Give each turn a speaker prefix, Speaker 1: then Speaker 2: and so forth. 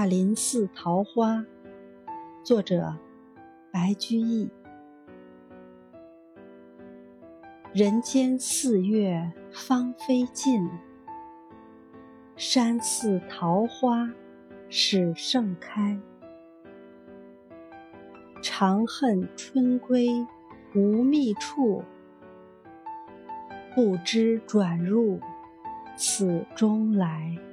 Speaker 1: 大林寺桃花作者白居易。人间四月芳菲尽山寺桃花始盛开。长恨春归无觅处不知转入此中来。